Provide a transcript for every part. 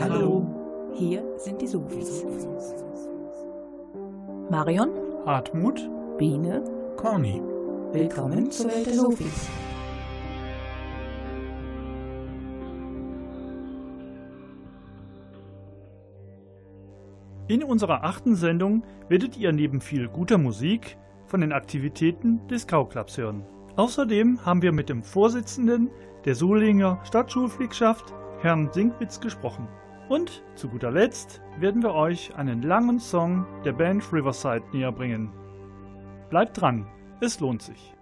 Hallo. Hier sind die Sofis. Marion. Hartmut. Biene. Corny. Willkommen zur Welt der Sofis. In unserer achten Sendung werdet ihr neben viel guter Musik von den Aktivitäten des Kauklaps hören. Außerdem haben wir mit dem Vorsitzenden der Solinger Stadtschulpflegschaft, Herrn Sinkwitz, gesprochen. Und zu guter Letzt werden wir euch einen langen Song der Band Riverside näher bringen. Bleibt dran, es lohnt sich.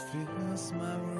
fits my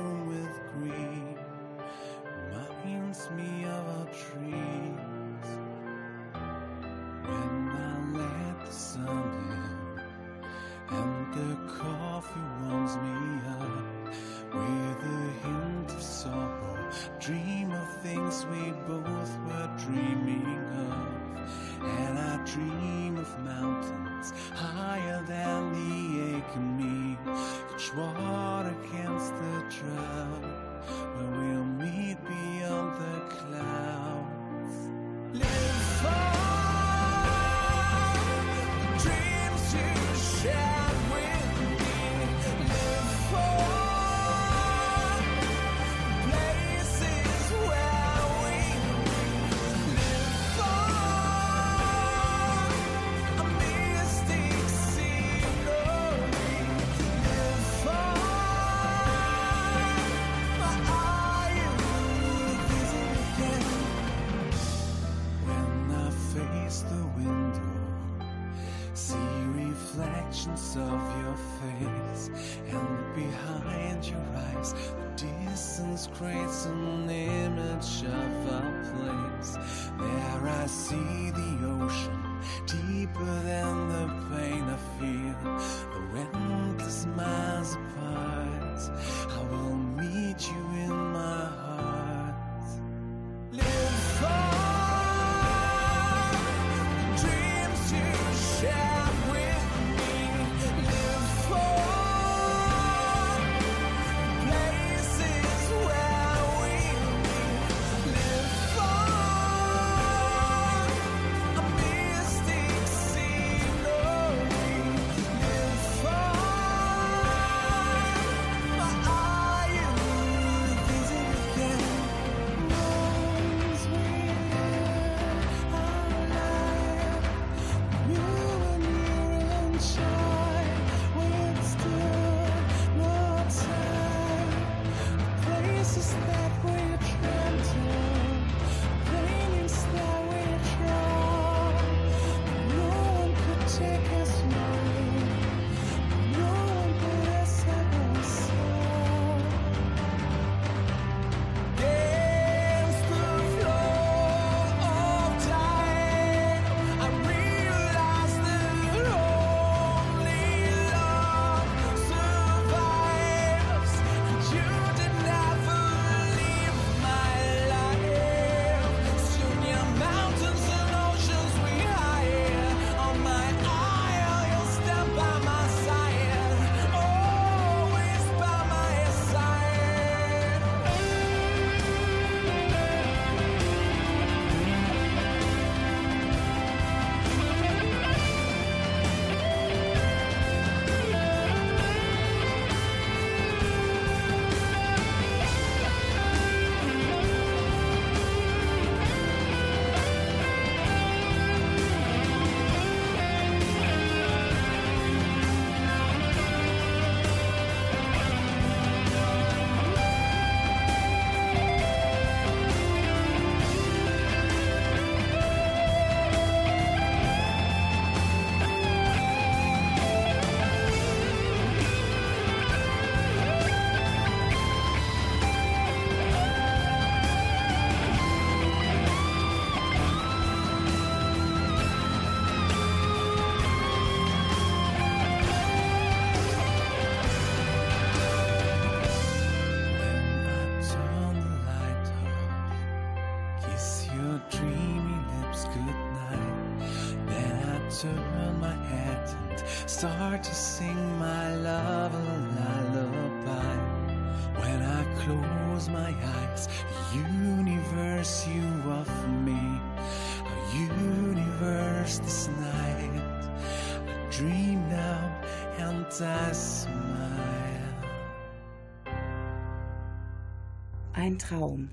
Ein Traum.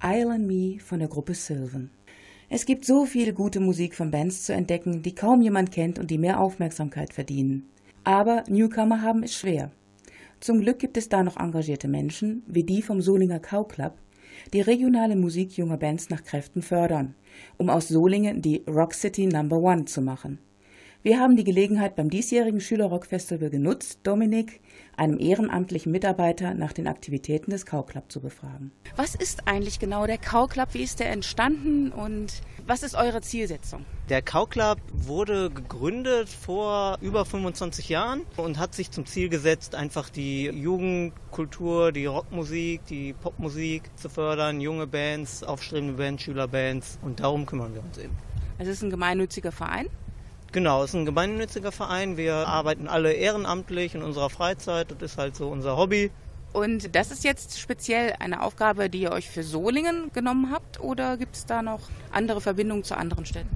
Island Me von der Gruppe Sylvan. Es gibt so viel gute Musik von Bands zu entdecken, die kaum jemand kennt und die mehr Aufmerksamkeit verdienen. Aber Newcomer haben es schwer. Zum Glück gibt es da noch engagierte Menschen, wie die vom Solinger Cow Club, die regionale Musik junger Bands nach Kräften fördern, um aus Solingen die Rock City Number One zu machen. Wir haben die Gelegenheit beim diesjährigen Schülerrock-Festival genutzt, Dominik, einem ehrenamtlichen Mitarbeiter, nach den Aktivitäten des Cow Club zu befragen. Was ist eigentlich genau der Cow Club? Wie ist der entstanden und was ist eure Zielsetzung? Der Cow Club wurde gegründet vor über 25 Jahren und hat sich zum Ziel gesetzt, einfach die Jugendkultur, die Rockmusik, die Popmusik zu fördern, junge Bands, aufstrebende Bands, Schülerbands und darum kümmern wir uns eben. Es ist ein gemeinnütziger Verein. Genau, es ist ein gemeinnütziger Verein. Wir arbeiten alle ehrenamtlich in unserer Freizeit. Das ist halt so unser Hobby. Und das ist jetzt speziell eine Aufgabe, die ihr euch für Solingen genommen habt oder gibt es da noch andere Verbindungen zu anderen Städten?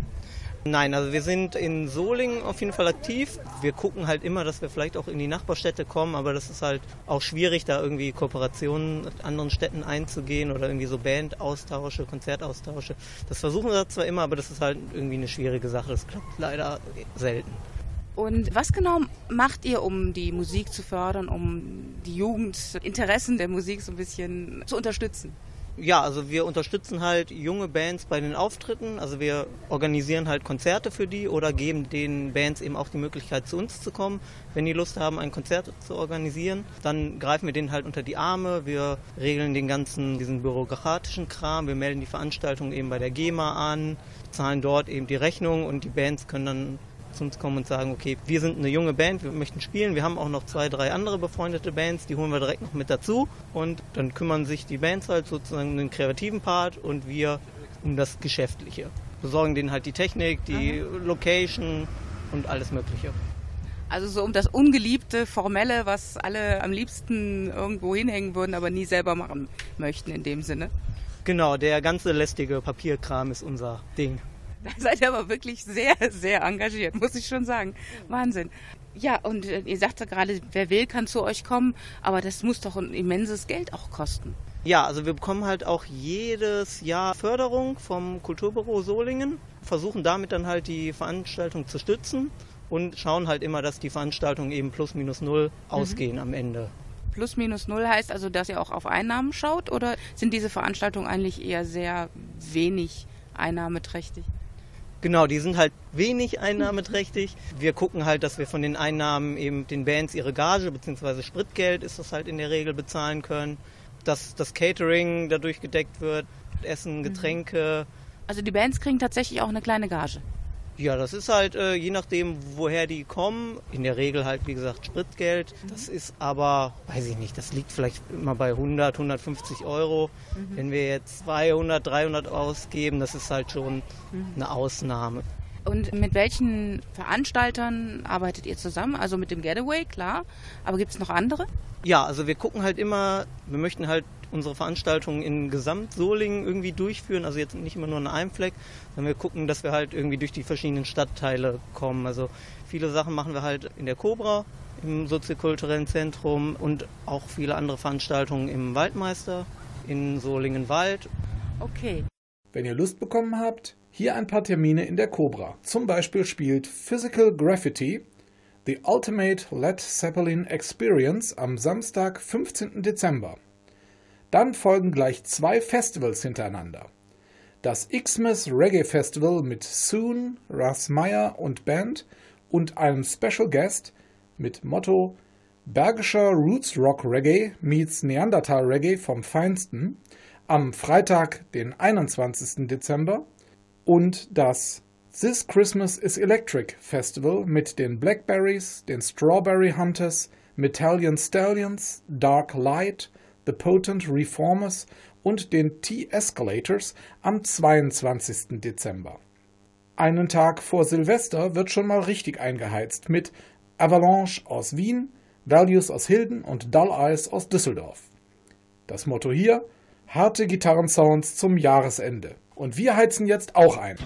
Nein, also wir sind in Solingen auf jeden Fall aktiv. Wir gucken halt immer, dass wir vielleicht auch in die Nachbarstädte kommen, aber das ist halt auch schwierig, da irgendwie Kooperationen mit anderen Städten einzugehen oder irgendwie so Bandaustausche, Konzertaustausche. Das versuchen wir zwar immer, aber das ist halt irgendwie eine schwierige Sache. Das klappt leider selten. Und was genau macht ihr, um die Musik zu fördern, um die Jugendinteressen der Musik so ein bisschen zu unterstützen? Ja, also wir unterstützen halt junge Bands bei den Auftritten. Also wir organisieren halt Konzerte für die oder geben den Bands eben auch die Möglichkeit, zu uns zu kommen, wenn die Lust haben, ein Konzert zu organisieren. Dann greifen wir denen halt unter die Arme. Wir regeln den ganzen, diesen bürokratischen Kram. Wir melden die Veranstaltung eben bei der GEMA an, zahlen dort eben die Rechnung und die Bands können dann zu uns kommen und sagen, okay, wir sind eine junge Band, wir möchten spielen. Wir haben auch noch zwei, drei andere befreundete Bands, die holen wir direkt noch mit dazu. Und dann kümmern sich die Bands halt sozusagen um den kreativen Part und wir um das Geschäftliche. Besorgen denen halt die Technik, die Aha. Location und alles Mögliche. Also so um das ungeliebte, formelle, was alle am liebsten irgendwo hinhängen würden, aber nie selber machen möchten in dem Sinne. Genau, der ganze lästige Papierkram ist unser Ding. Da seid ihr aber wirklich sehr, sehr engagiert, muss ich schon sagen. Wahnsinn. Ja, und äh, ihr sagt ja gerade, wer will, kann zu euch kommen, aber das muss doch ein immenses Geld auch kosten. Ja, also wir bekommen halt auch jedes Jahr Förderung vom Kulturbüro Solingen, versuchen damit dann halt die Veranstaltung zu stützen und schauen halt immer, dass die Veranstaltungen eben plus minus null mhm. ausgehen mhm. am Ende. Plus minus null heißt also, dass ihr auch auf Einnahmen schaut oder sind diese Veranstaltungen eigentlich eher sehr wenig einnahmeträchtig? Genau, die sind halt wenig einnahmeträchtig. Wir gucken halt, dass wir von den Einnahmen eben den Bands ihre Gage bzw. Spritgeld ist das halt in der Regel bezahlen können, dass das Catering dadurch gedeckt wird, Essen, mhm. Getränke. Also die Bands kriegen tatsächlich auch eine kleine Gage. Ja, das ist halt äh, je nachdem, woher die kommen. In der Regel halt, wie gesagt, Spritgeld. Mhm. Das ist aber, weiß ich nicht, das liegt vielleicht immer bei 100, 150 Euro. Mhm. Wenn wir jetzt 200, 300 ausgeben, das ist halt schon mhm. eine Ausnahme. Und mit welchen Veranstaltern arbeitet ihr zusammen? Also mit dem Getaway, klar. Aber gibt es noch andere? Ja, also wir gucken halt immer, wir möchten halt unsere Veranstaltungen in Gesamt-Solingen irgendwie durchführen. Also jetzt nicht immer nur an einem Fleck, sondern wir gucken, dass wir halt irgendwie durch die verschiedenen Stadtteile kommen. Also viele Sachen machen wir halt in der Cobra, im soziokulturellen Zentrum und auch viele andere Veranstaltungen im Waldmeister, in Solingen-Wald. Okay. Wenn ihr Lust bekommen habt, hier ein paar Termine in der Cobra. Zum Beispiel spielt Physical Graffiti The Ultimate Led Zeppelin Experience am Samstag, 15. Dezember. Dann folgen gleich zwei Festivals hintereinander. Das Xmas Reggae Festival mit Soon, Russ Meyer und Band und einem Special Guest mit Motto Bergischer Roots Rock Reggae meets Neandertal Reggae vom Feinsten am Freitag, den 21. Dezember und das This Christmas is Electric Festival mit den Blackberries, den Strawberry Hunters, Metallion Stallions, Dark Light, The Potent Reformers und den T-Escalators am 22. Dezember. Einen Tag vor Silvester wird schon mal richtig eingeheizt mit Avalanche aus Wien, Values aus Hilden und Dull Eyes aus Düsseldorf. Das Motto hier: harte Gitarrensounds zum Jahresende. Und wir heizen jetzt auch ein.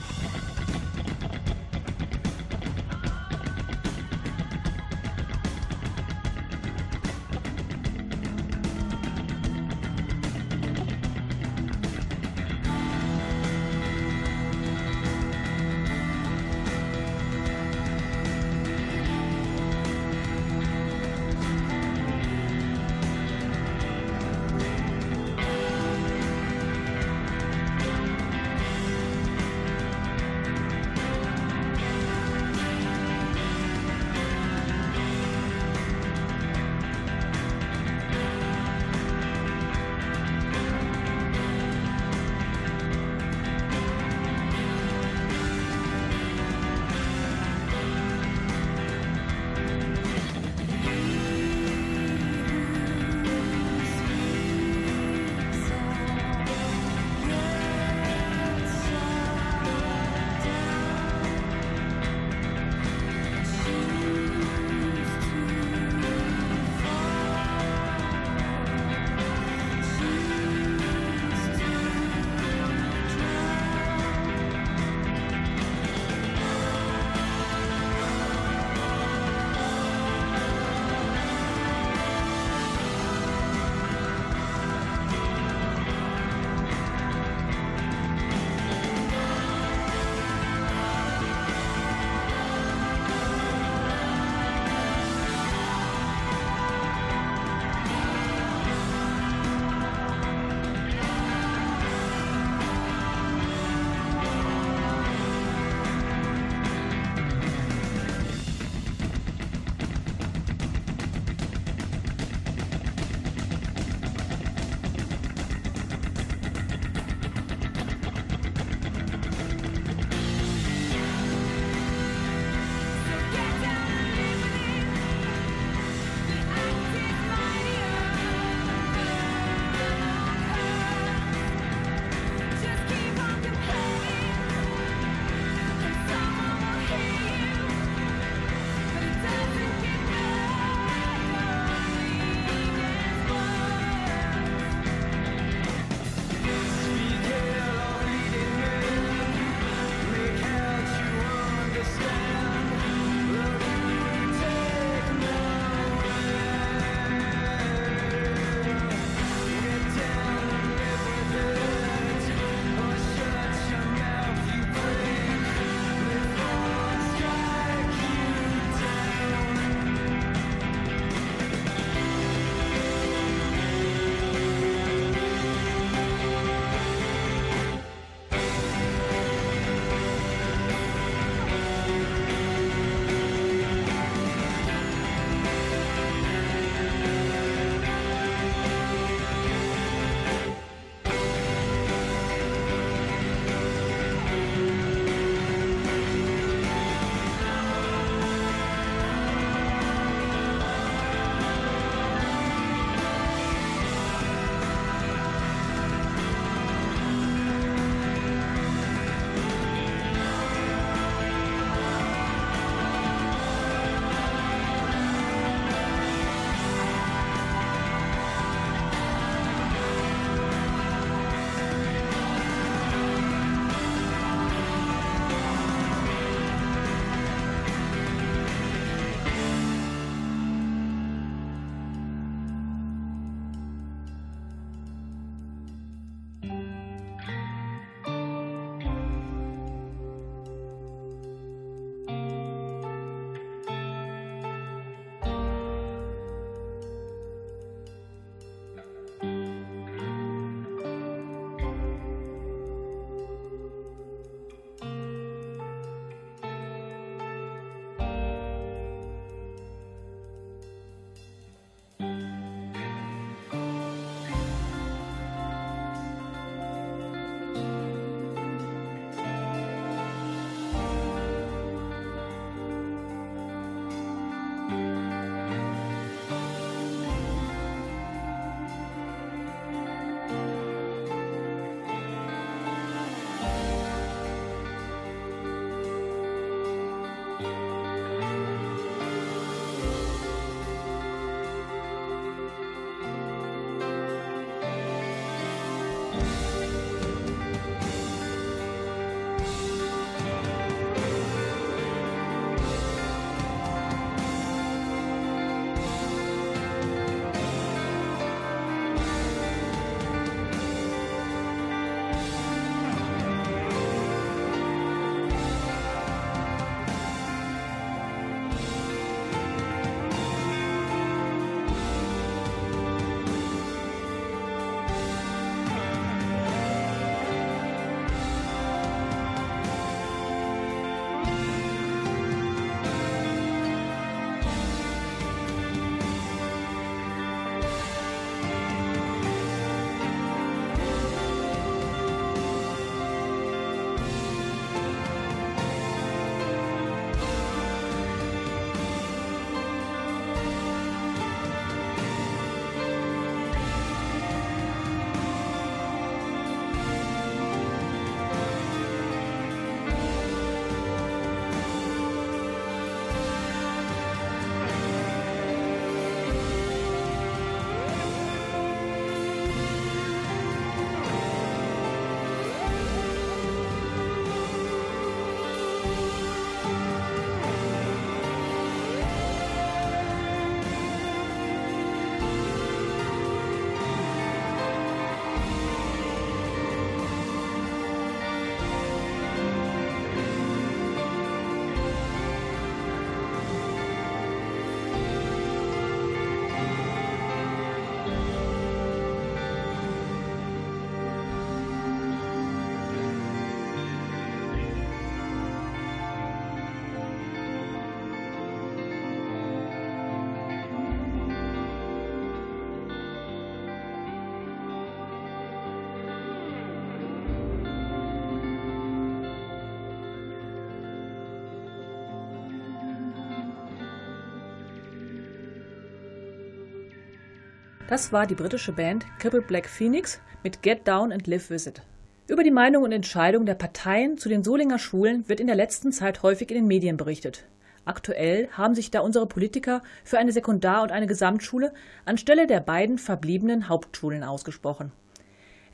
Das war die britische Band Crippled Black Phoenix mit Get Down and Live With It. Über die Meinung und Entscheidung der Parteien zu den Solinger Schulen wird in der letzten Zeit häufig in den Medien berichtet. Aktuell haben sich da unsere Politiker für eine Sekundar- und eine Gesamtschule anstelle der beiden verbliebenen Hauptschulen ausgesprochen.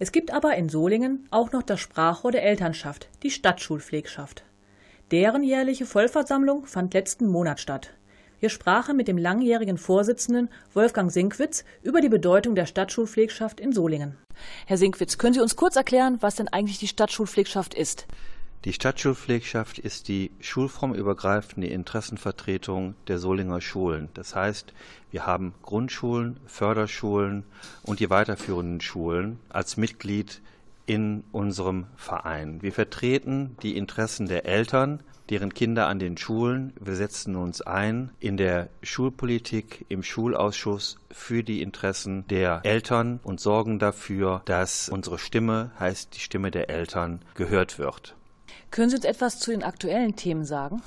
Es gibt aber in Solingen auch noch das Sprachrohr der Elternschaft, die Stadtschulpflegschaft. Deren jährliche Vollversammlung fand letzten Monat statt. Wir sprachen mit dem langjährigen Vorsitzenden Wolfgang Sinkwitz über die Bedeutung der Stadtschulpflegschaft in Solingen. Herr Sinkwitz, können Sie uns kurz erklären, was denn eigentlich die Stadtschulpflegschaft ist? Die Stadtschulpflegschaft ist die schulformübergreifende Interessenvertretung der Solinger Schulen. Das heißt, wir haben Grundschulen, Förderschulen und die weiterführenden Schulen als Mitglied in unserem Verein. Wir vertreten die Interessen der Eltern, deren Kinder an den Schulen. Wir setzen uns ein in der Schulpolitik, im Schulausschuss für die Interessen der Eltern und sorgen dafür, dass unsere Stimme, heißt die Stimme der Eltern, gehört wird. Können Sie uns etwas zu den aktuellen Themen sagen?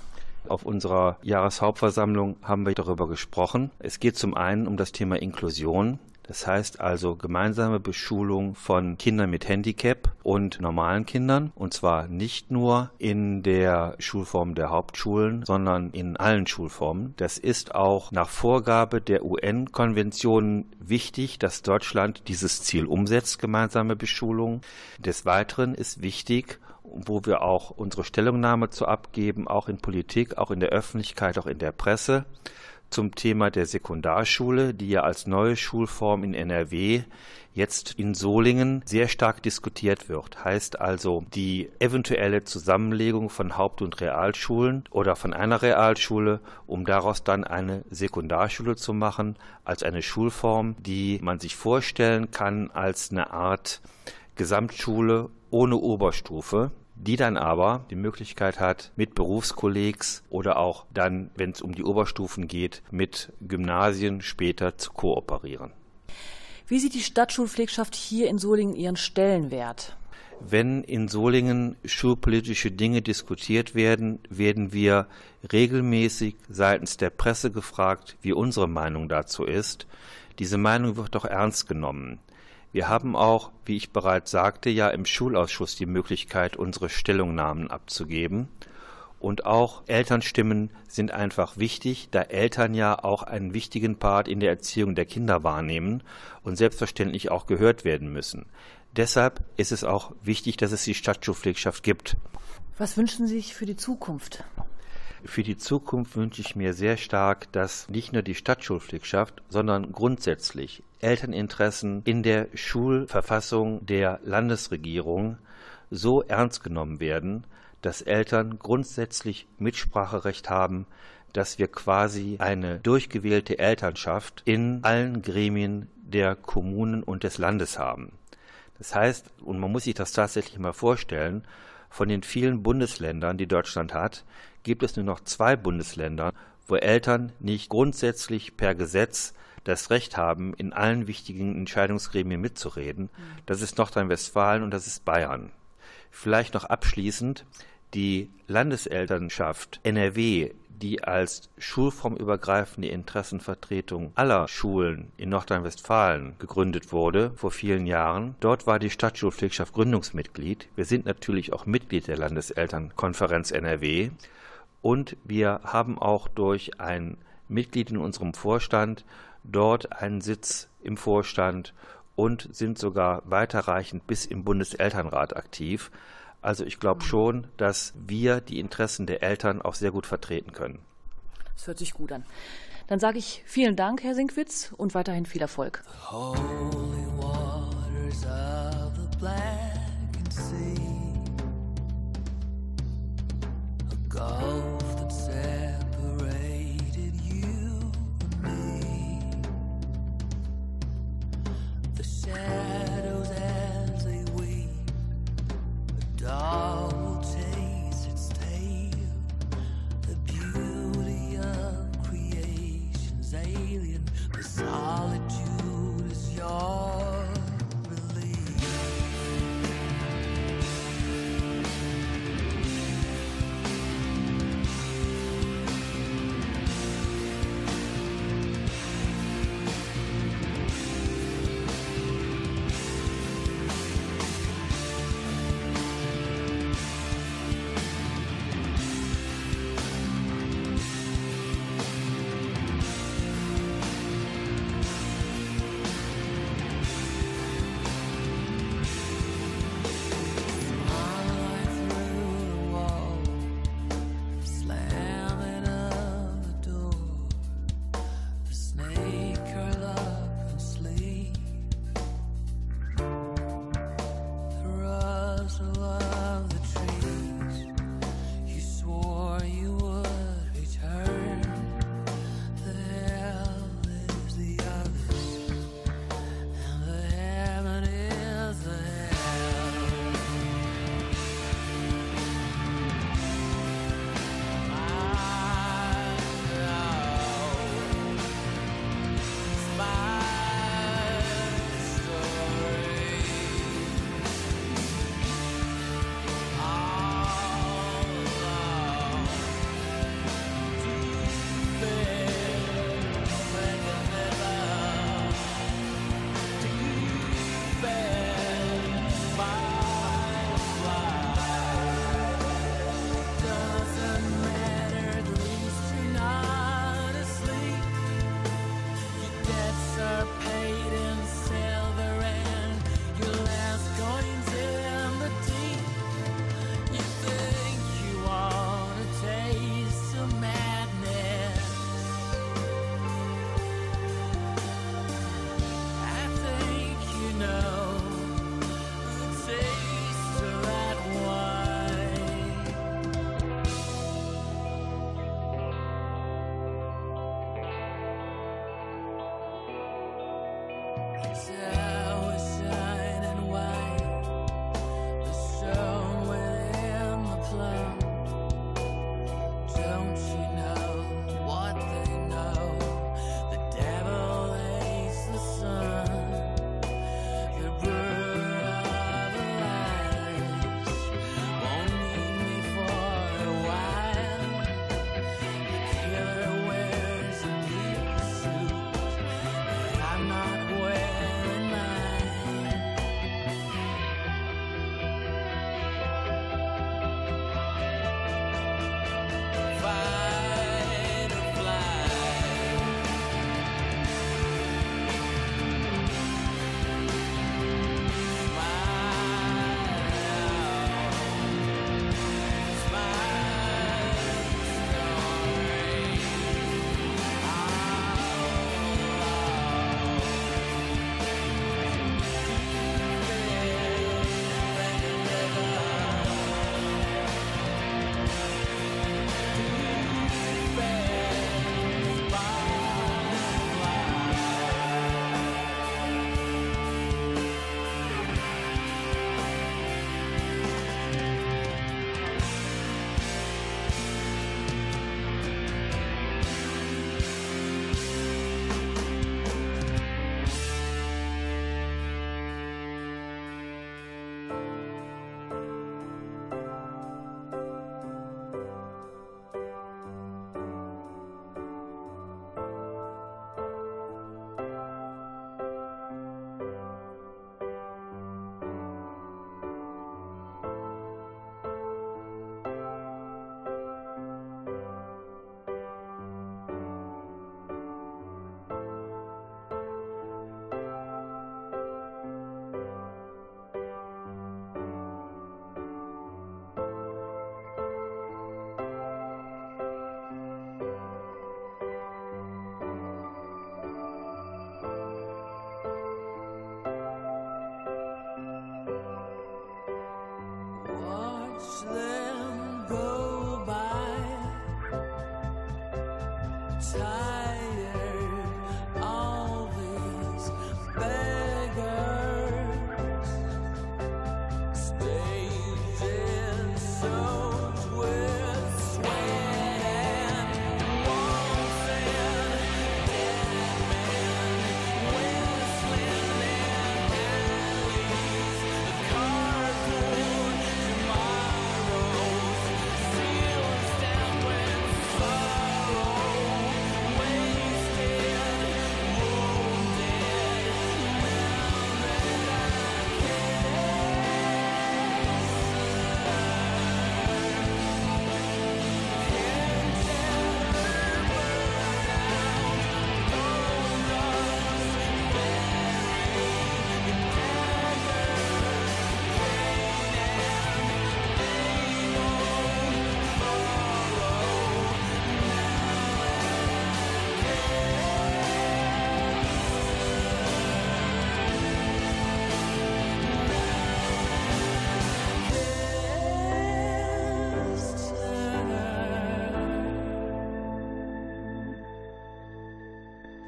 Auf unserer Jahreshauptversammlung haben wir darüber gesprochen. Es geht zum einen um das Thema Inklusion. Das heißt also gemeinsame Beschulung von Kindern mit Handicap und normalen Kindern. Und zwar nicht nur in der Schulform der Hauptschulen, sondern in allen Schulformen. Das ist auch nach Vorgabe der UN-Konvention wichtig, dass Deutschland dieses Ziel umsetzt, gemeinsame Beschulung. Des Weiteren ist wichtig, wo wir auch unsere Stellungnahme zu abgeben, auch in Politik, auch in der Öffentlichkeit, auch in der Presse, zum Thema der Sekundarschule, die ja als neue Schulform in NRW jetzt in Solingen sehr stark diskutiert wird. Heißt also die eventuelle Zusammenlegung von Haupt- und Realschulen oder von einer Realschule, um daraus dann eine Sekundarschule zu machen, als eine Schulform, die man sich vorstellen kann als eine Art Gesamtschule ohne Oberstufe die dann aber die Möglichkeit hat, mit Berufskollegs oder auch dann, wenn es um die Oberstufen geht, mit Gymnasien später zu kooperieren. Wie sieht die Stadtschulpflegschaft hier in Solingen ihren Stellenwert? Wenn in Solingen schulpolitische Dinge diskutiert werden, werden wir regelmäßig seitens der Presse gefragt, wie unsere Meinung dazu ist. Diese Meinung wird doch ernst genommen. Wir haben auch, wie ich bereits sagte, ja im Schulausschuss die Möglichkeit, unsere Stellungnahmen abzugeben. Und auch Elternstimmen sind einfach wichtig, da Eltern ja auch einen wichtigen Part in der Erziehung der Kinder wahrnehmen und selbstverständlich auch gehört werden müssen. Deshalb ist es auch wichtig, dass es die Stadtschulpflegschaft gibt. Was wünschen Sie sich für die Zukunft? Für die Zukunft wünsche ich mir sehr stark, dass nicht nur die Stadtschulpflicht sondern grundsätzlich Elterninteressen in der Schulverfassung der Landesregierung so ernst genommen werden, dass Eltern grundsätzlich Mitspracherecht haben, dass wir quasi eine durchgewählte Elternschaft in allen Gremien der Kommunen und des Landes haben. Das heißt, und man muss sich das tatsächlich mal vorstellen, von den vielen Bundesländern, die Deutschland hat, gibt es nur noch zwei Bundesländer, wo Eltern nicht grundsätzlich per Gesetz das Recht haben, in allen wichtigen Entscheidungsgremien mitzureden. Das ist Nordrhein-Westfalen und das ist Bayern. Vielleicht noch abschließend, die Landeselternschaft NRW, die als schulformübergreifende Interessenvertretung aller Schulen in Nordrhein-Westfalen gegründet wurde vor vielen Jahren. Dort war die Stadtschulpflegschaft Gründungsmitglied. Wir sind natürlich auch Mitglied der Landeselternkonferenz NRW und wir haben auch durch ein Mitglied in unserem Vorstand dort einen Sitz im Vorstand und sind sogar weiterreichend bis im Bundeselternrat aktiv. Also ich glaube schon, dass wir die Interessen der Eltern auch sehr gut vertreten können. Das hört sich gut an. Dann sage ich vielen Dank, Herr Sinkwitz, und weiterhin viel Erfolg. Holy waters of the blackened sea. gulf that separated you and me. The shadow.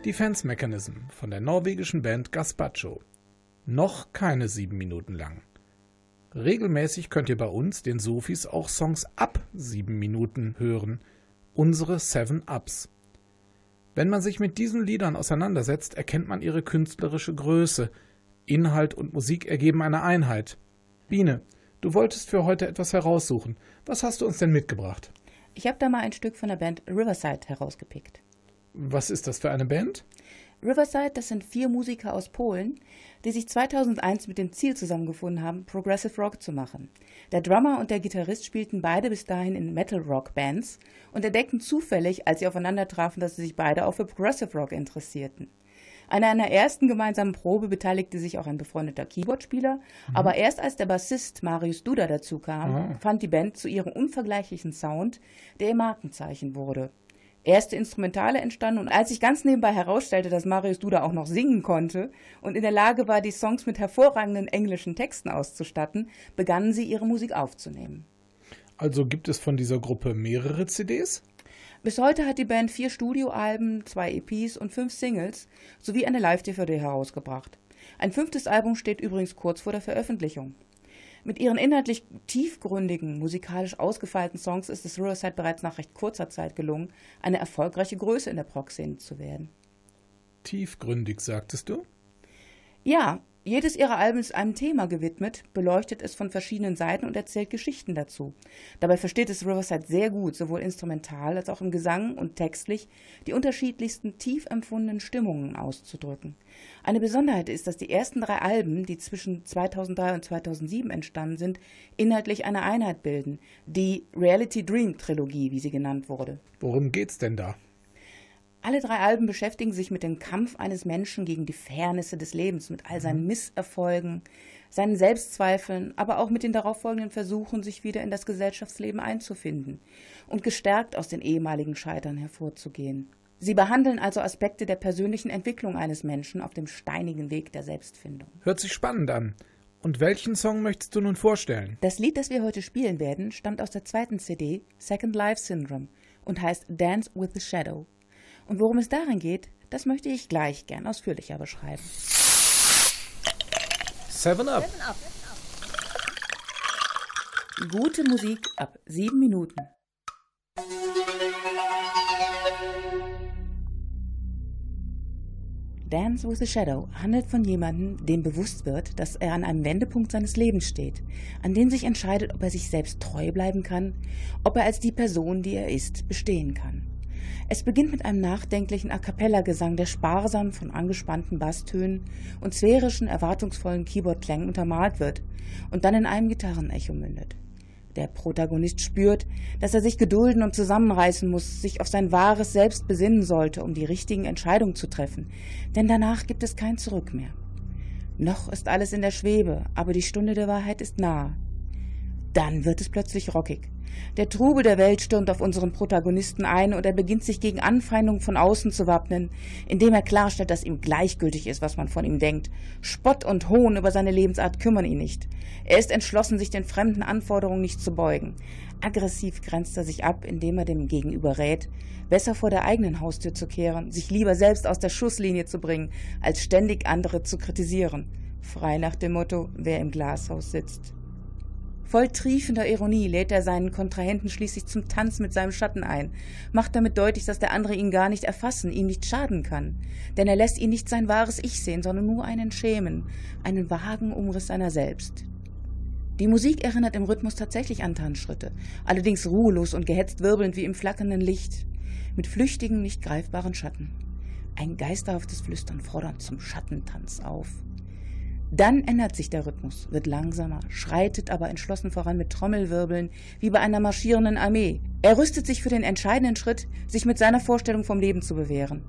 Defense Mechanism von der norwegischen Band Gaspacho. Noch keine sieben Minuten lang. Regelmäßig könnt ihr bei uns, den Sofis, auch Songs ab sieben Minuten hören. Unsere Seven Ups. Wenn man sich mit diesen Liedern auseinandersetzt, erkennt man ihre künstlerische Größe. Inhalt und Musik ergeben eine Einheit. Biene, du wolltest für heute etwas heraussuchen. Was hast du uns denn mitgebracht? Ich habe da mal ein Stück von der Band Riverside herausgepickt. Was ist das für eine Band? Riverside, das sind vier Musiker aus Polen, die sich 2001 mit dem Ziel zusammengefunden haben, Progressive Rock zu machen. Der Drummer und der Gitarrist spielten beide bis dahin in Metal-Rock-Bands und entdeckten zufällig, als sie aufeinander trafen, dass sie sich beide auch für Progressive Rock interessierten. An einer ersten gemeinsamen Probe beteiligte sich auch ein befreundeter Keyboardspieler, mhm. aber erst als der Bassist Marius Duda dazu kam, ah. fand die Band zu ihrem unvergleichlichen Sound, der ihr Markenzeichen wurde erste Instrumentale entstanden und als sich ganz nebenbei herausstellte, dass Marius Duda auch noch singen konnte und in der Lage war, die Songs mit hervorragenden englischen Texten auszustatten, begannen sie ihre Musik aufzunehmen. Also gibt es von dieser Gruppe mehrere CDs? Bis heute hat die Band vier Studioalben, zwei EPs und fünf Singles sowie eine Live-DVD herausgebracht. Ein fünftes Album steht übrigens kurz vor der Veröffentlichung. Mit ihren inhaltlich tiefgründigen, musikalisch ausgefeilten Songs ist es Riverside bereits nach recht kurzer Zeit gelungen, eine erfolgreiche Größe in der Prog-Szene zu werden. Tiefgründig, sagtest du? Ja, jedes ihrer Alben ist einem Thema gewidmet, beleuchtet es von verschiedenen Seiten und erzählt Geschichten dazu. Dabei versteht es Riverside sehr gut, sowohl instrumental als auch im Gesang und textlich die unterschiedlichsten tief empfundenen Stimmungen auszudrücken. Eine Besonderheit ist, dass die ersten drei Alben, die zwischen 2003 und 2007 entstanden sind, inhaltlich eine Einheit bilden, die Reality Dream Trilogie, wie sie genannt wurde. Worum geht's denn da? Alle drei Alben beschäftigen sich mit dem Kampf eines Menschen gegen die Fairnisse des Lebens, mit all seinen mhm. Misserfolgen, seinen Selbstzweifeln, aber auch mit den darauffolgenden Versuchen, sich wieder in das Gesellschaftsleben einzufinden und gestärkt aus den ehemaligen Scheitern hervorzugehen. Sie behandeln also Aspekte der persönlichen Entwicklung eines Menschen auf dem steinigen Weg der Selbstfindung. Hört sich spannend an. Und welchen Song möchtest du nun vorstellen? Das Lied, das wir heute spielen werden, stammt aus der zweiten CD Second Life Syndrome und heißt Dance with the Shadow. Und worum es darin geht, das möchte ich gleich gern ausführlicher beschreiben. Seven Up. Gute Musik ab sieben Minuten. Dance with the Shadow handelt von jemandem, dem bewusst wird, dass er an einem Wendepunkt seines Lebens steht, an dem sich entscheidet, ob er sich selbst treu bleiben kann, ob er als die Person, die er ist, bestehen kann. Es beginnt mit einem nachdenklichen A cappella-Gesang, der sparsam von angespannten Basstönen und sphärischen, erwartungsvollen Keyboard-Klängen untermalt wird und dann in einem Gitarrenecho mündet. Der Protagonist spürt, dass er sich gedulden und zusammenreißen muss, sich auf sein wahres Selbst besinnen sollte, um die richtigen Entscheidungen zu treffen, denn danach gibt es kein Zurück mehr. Noch ist alles in der Schwebe, aber die Stunde der Wahrheit ist nahe. Dann wird es plötzlich rockig. Der Trubel der Welt stürmt auf unseren Protagonisten ein und er beginnt sich gegen Anfeindungen von außen zu wappnen, indem er klarstellt, dass ihm gleichgültig ist, was man von ihm denkt. Spott und Hohn über seine Lebensart kümmern ihn nicht. Er ist entschlossen, sich den fremden Anforderungen nicht zu beugen. Aggressiv grenzt er sich ab, indem er dem Gegenüber rät, besser vor der eigenen Haustür zu kehren, sich lieber selbst aus der Schusslinie zu bringen, als ständig andere zu kritisieren. Frei nach dem Motto, wer im Glashaus sitzt. Voll triefender Ironie lädt er seinen Kontrahenten schließlich zum Tanz mit seinem Schatten ein, macht damit deutlich, dass der andere ihn gar nicht erfassen, ihm nicht schaden kann. Denn er lässt ihn nicht sein wahres Ich sehen, sondern nur einen Schemen, einen vagen Umriss seiner selbst. Die Musik erinnert im Rhythmus tatsächlich an Tanzschritte, allerdings ruhelos und gehetzt wirbelnd wie im flackernden Licht, mit flüchtigen, nicht greifbaren Schatten. Ein geisterhaftes Flüstern fordert zum Schattentanz auf. Dann ändert sich der Rhythmus, wird langsamer, schreitet aber entschlossen voran mit Trommelwirbeln, wie bei einer marschierenden Armee. Er rüstet sich für den entscheidenden Schritt, sich mit seiner Vorstellung vom Leben zu bewähren.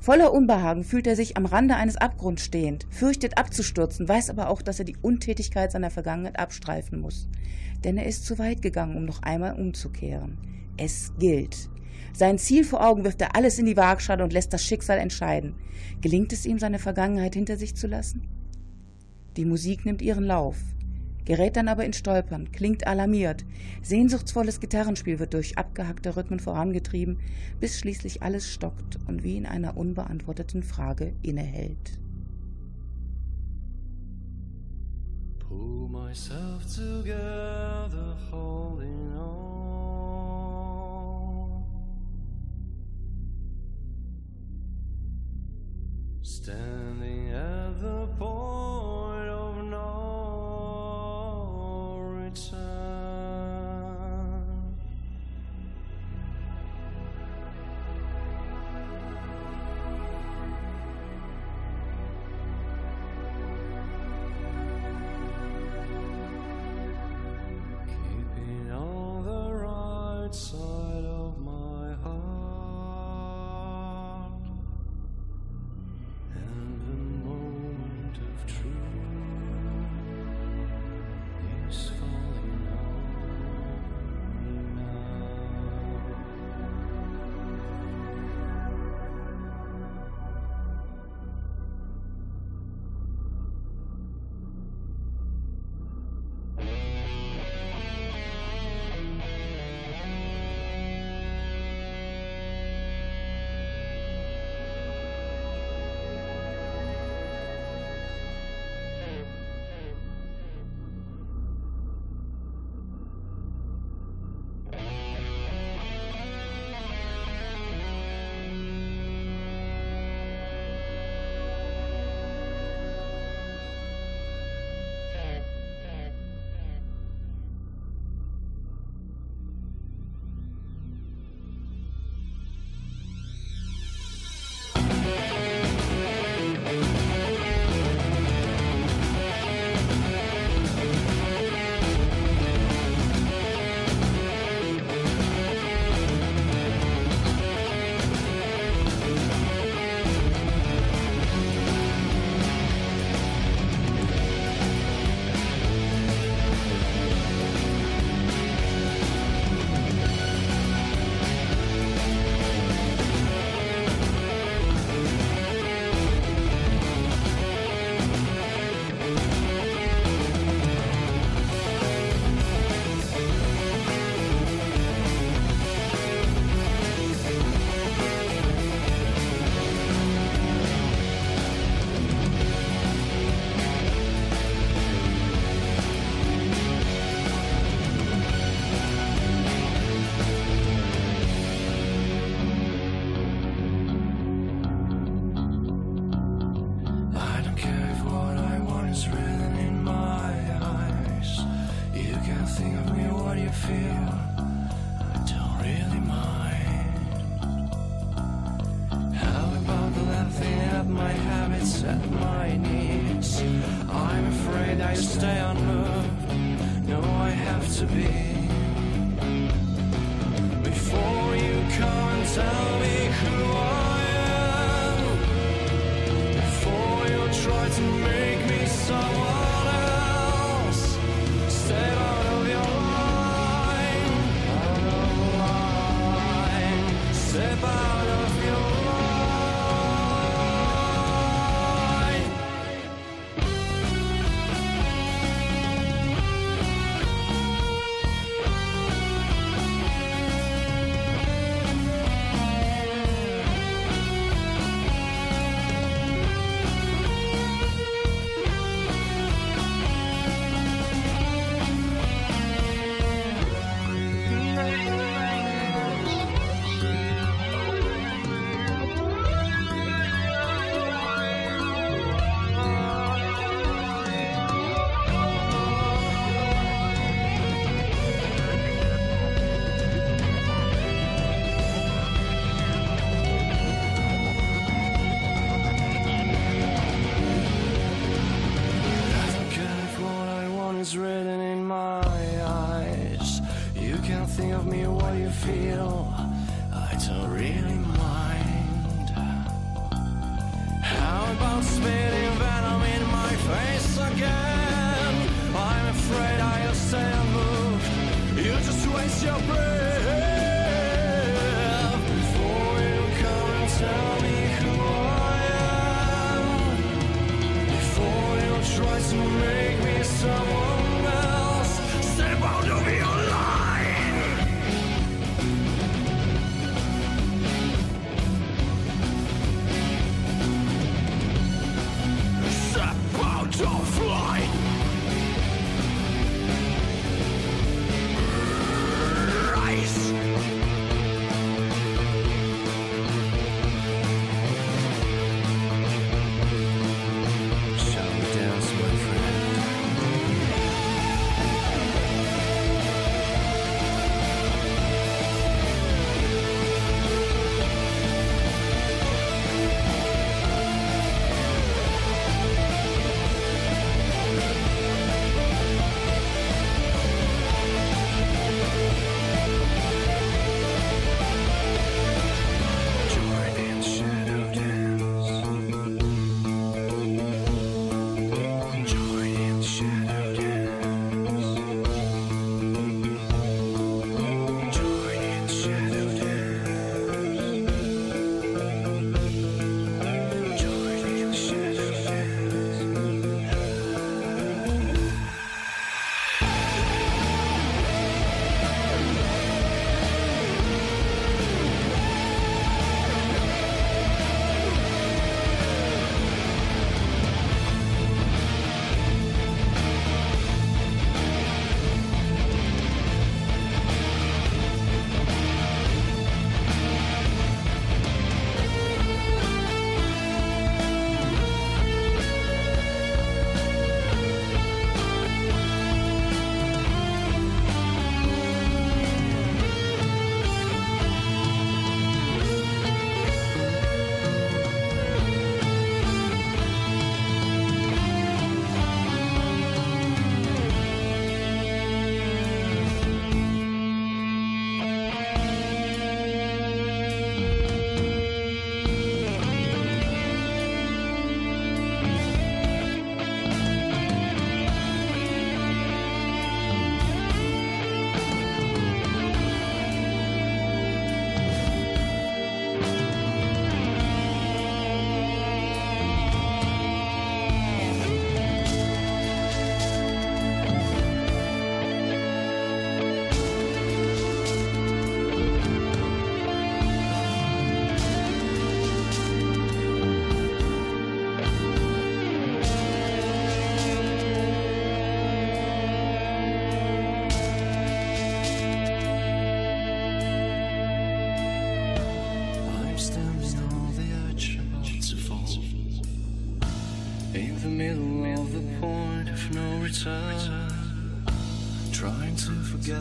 Voller Unbehagen fühlt er sich am Rande eines Abgrunds stehend, fürchtet abzustürzen, weiß aber auch, dass er die Untätigkeit seiner Vergangenheit abstreifen muss. Denn er ist zu weit gegangen, um noch einmal umzukehren. Es gilt. Sein Ziel vor Augen wirft er alles in die Waagschale und lässt das Schicksal entscheiden. Gelingt es ihm, seine Vergangenheit hinter sich zu lassen? Die Musik nimmt ihren Lauf, gerät dann aber in Stolpern, klingt alarmiert. Sehnsuchtsvolles Gitarrenspiel wird durch abgehackte Rhythmen vorangetrieben, bis schließlich alles stockt und wie in einer unbeantworteten Frage innehält. Pull myself together, holding on. Standing at the point.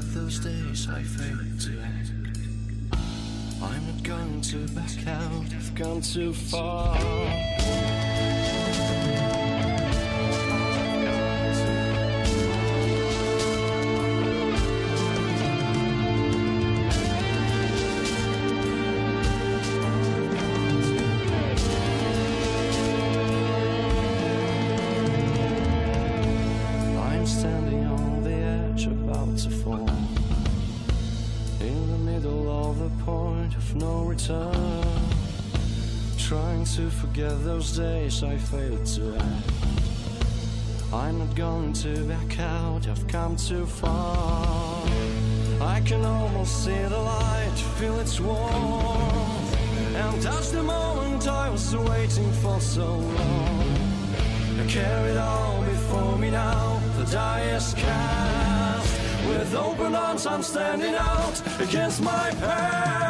Those days I failed to act. I'm not going to back out, I've gone too far. Trying to forget those days I failed to act. I'm not going to back out, I've come too far. I can almost see the light, feel its warmth. And that's the moment I was waiting for so long. I carry it all before me now, the die is cast. With open arms, I'm standing out against my past.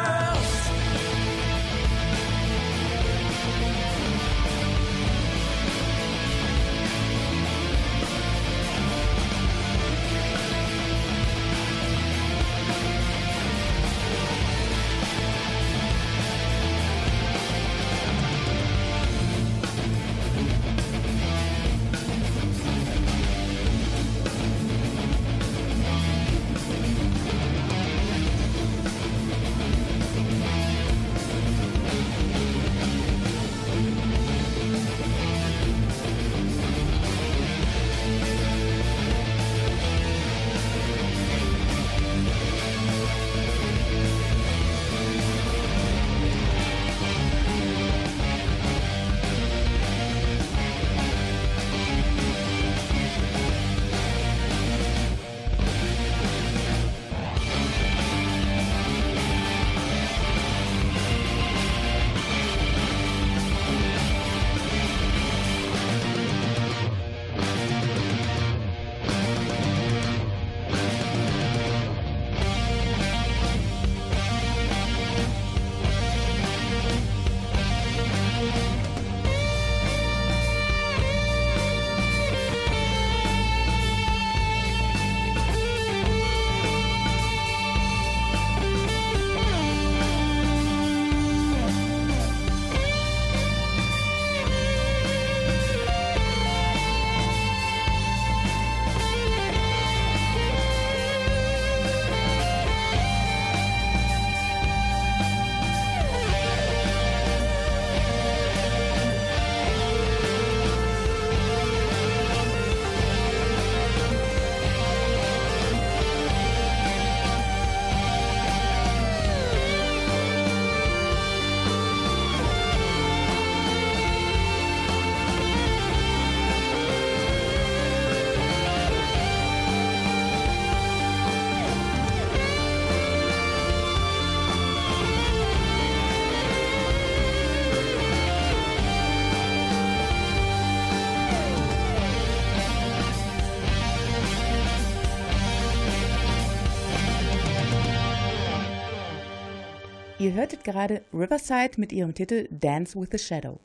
Ihr hörtet gerade Riverside mit ihrem Titel Dance with the Shadow.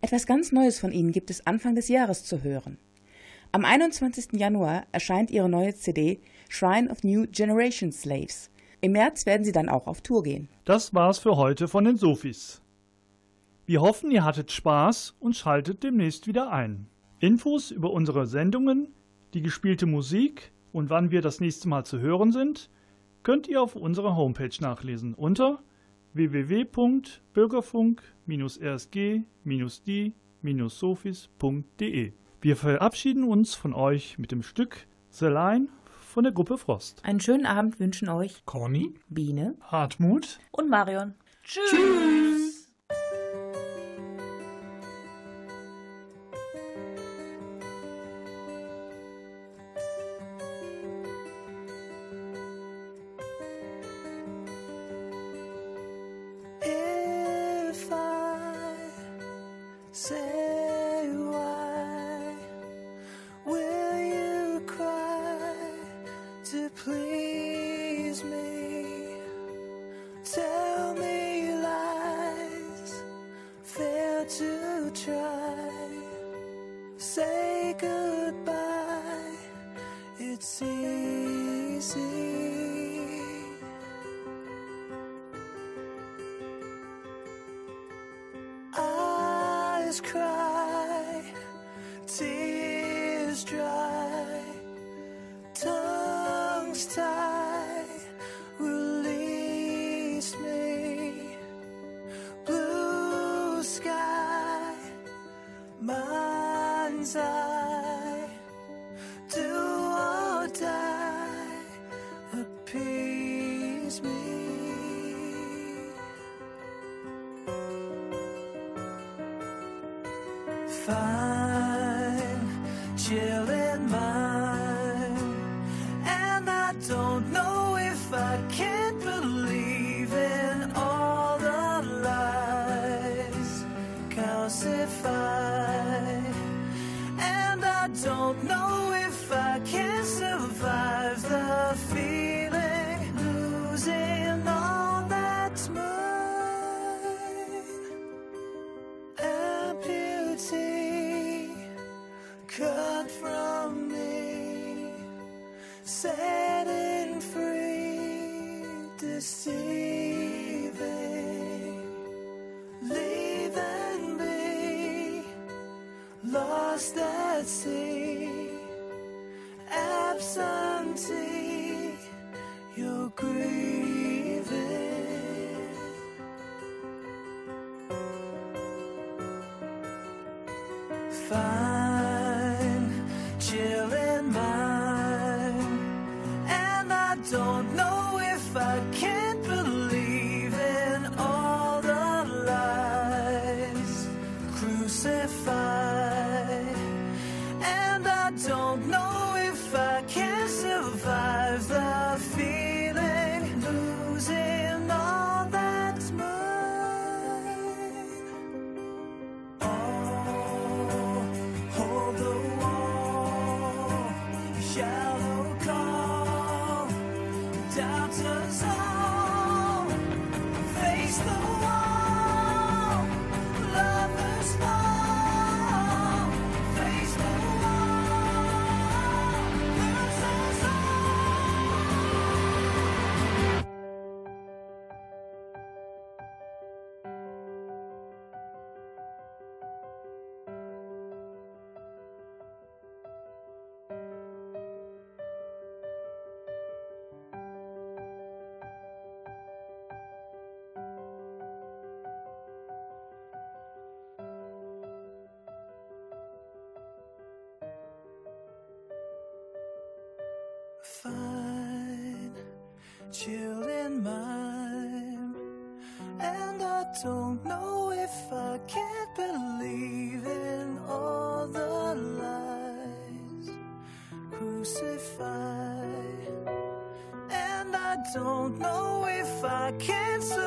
Etwas ganz Neues von ihnen gibt es Anfang des Jahres zu hören. Am 21. Januar erscheint ihre neue CD Shrine of New Generation Slaves. Im März werden sie dann auch auf Tour gehen. Das war's für heute von den Sofis. Wir hoffen, ihr hattet Spaß und schaltet demnächst wieder ein. Infos über unsere Sendungen, die gespielte Musik und wann wir das nächste Mal zu hören sind, könnt ihr auf unserer Homepage nachlesen unter www.bürgerfunk-rsg-die-sofis.de. Wir verabschieden uns von euch mit dem Stück The Line von der Gruppe Frost. Einen schönen Abend wünschen euch Conny, Biene Hartmut Und Marion. Tschüss. If fine. Chill doubters all face the don't know if I can survive.